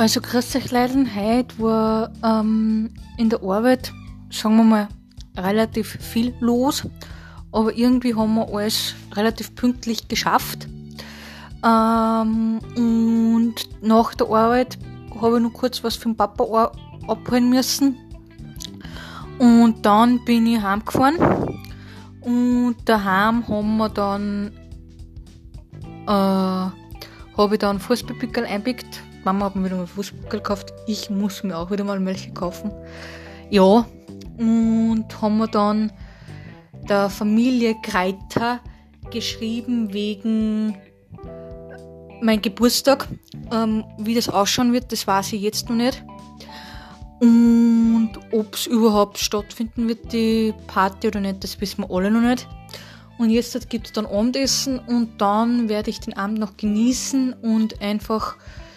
Also grüß euch Leute, heute war ähm, in der Arbeit, sagen wir mal, relativ viel los, aber irgendwie haben wir alles relativ pünktlich geschafft. Ähm, und nach der Arbeit habe ich noch kurz was den Papa abholen müssen. Und dann bin ich heimgefahren. Und daheim haben wir dann, äh, habe ich dann Fußballpickel einpickt Mama hat mir wieder mal Fußball gekauft. Ich muss mir auch wieder mal welche kaufen. Ja, und haben wir dann der Familie Kreiter geschrieben wegen mein Geburtstag. Ähm, wie das ausschauen wird, das weiß ich jetzt noch nicht. Und ob es überhaupt stattfinden wird, die Party oder nicht, das wissen wir alle noch nicht. Und jetzt gibt es dann Abendessen und dann werde ich den Abend noch genießen und einfach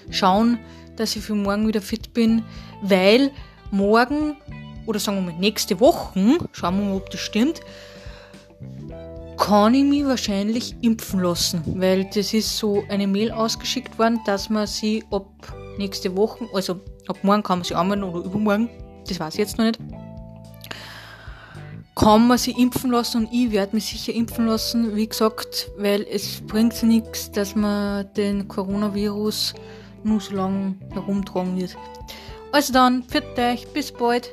schauen, dass ich für morgen wieder fit bin, weil morgen oder sagen wir mal nächste Woche, schauen wir mal, ob das stimmt, kann ich mich wahrscheinlich impfen lassen, weil das ist so eine Mail ausgeschickt worden, dass man sie ab nächste Woche, also ab morgen kann man sie anmelden oder übermorgen, das weiß ich jetzt noch nicht, kann man sie impfen lassen und ich werde mich sicher impfen lassen, wie gesagt, weil es bringt nichts, dass man den Coronavirus nur so lange herumtragen wird. Also dann, für euch, bis bald.